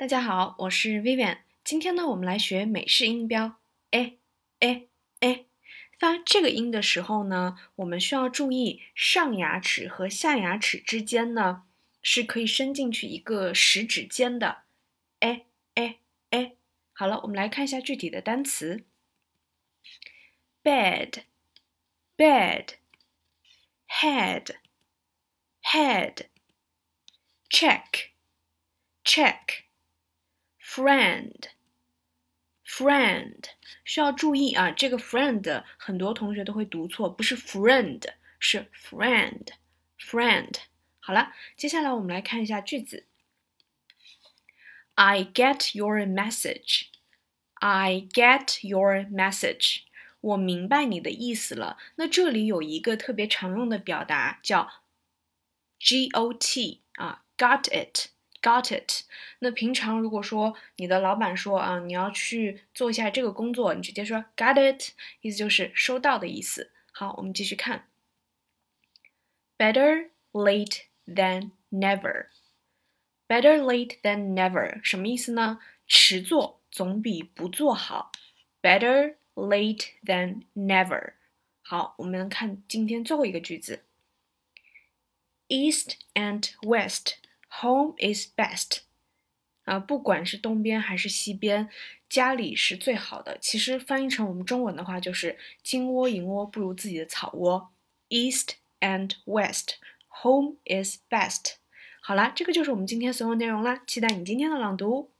大家好，我是 Vivian。今天呢，我们来学美式音标。哎哎哎，发这个音的时候呢，我们需要注意上牙齿和下牙齿之间呢是可以伸进去一个食指尖的。哎哎哎，好了，我们来看一下具体的单词：bed，bed，head，head，check，check ：bed，bed，head，head，check，check。friend，friend 需要注意啊，这个 friend 很多同学都会读错，不是 friend，是 friend，friend。好了，接下来我们来看一下句子。I get your message. I get your message. 我明白你的意思了。那这里有一个特别常用的表达叫 got 啊，got it。 Got it。那平常如果说你的老板说啊，你要去做一下这个工作，你直接说 Got it，意思就是收到的意思。好，我们继续看。Better late than never。Better late than never 什么意思呢？迟做总比不做好。Better late than never。好，我们看今天最后一个句子。East and West。Home is best，啊，不管是东边还是西边，家里是最好的。其实翻译成我们中文的话，就是金窝银窝不如自己的草窝。East and West，Home is best。好啦，这个就是我们今天所有内容啦。期待你今天的朗读。